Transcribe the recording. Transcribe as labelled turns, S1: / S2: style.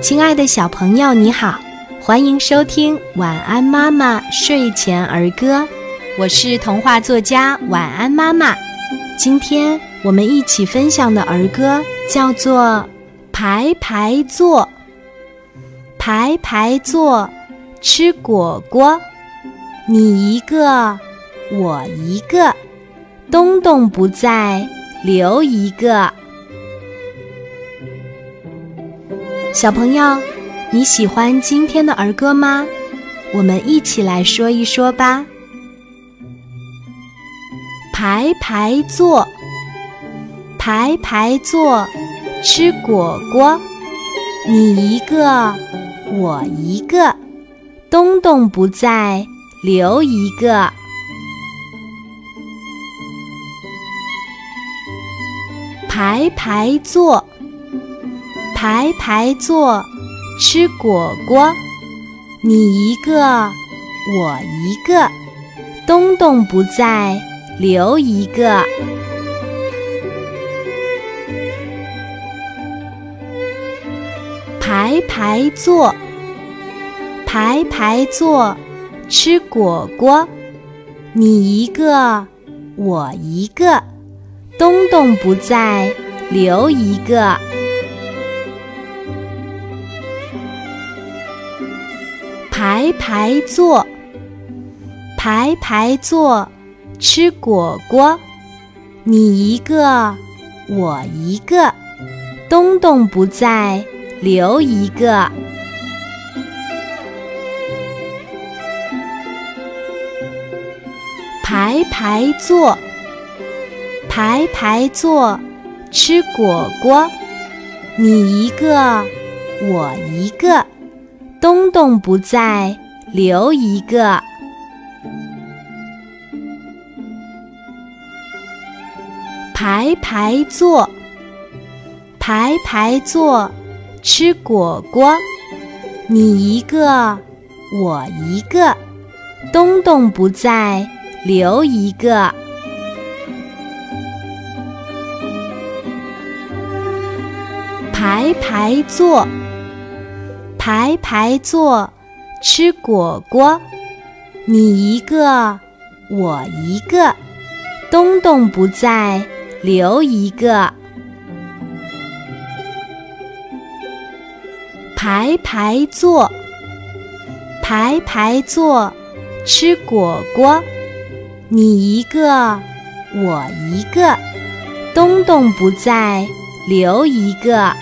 S1: 亲爱的小朋友，你好，欢迎收听《晚安妈妈睡前儿歌》，我是童话作家晚安妈妈。今天我们一起分享的儿歌叫做《排排坐》，排排坐，吃果果，你一个，我一个，东东不在，留一个。小朋友，你喜欢今天的儿歌吗？我们一起来说一说吧。排排坐，排排坐，吃果果，你一个，我一个，东东不在，留一个。排排坐。排排坐，吃果果，你一个，我一个，东东不在，留一个。排排坐，排排坐，吃果果，你一个，我一个，东东不在，留一个。排排坐，排排坐，吃果果，你一个，我一个，东东不在，留一个。排排坐，排排坐，吃果果，你一个，我一个。东东不在，留一个。排排坐，排排坐，吃果果，你一个，我一个，东东不在，留一个。排排坐。排排坐，吃果果，你一个，我一个，东东不在，留一个。排排坐，排排坐，吃果果，你一个，我一个，东东不在，留一个。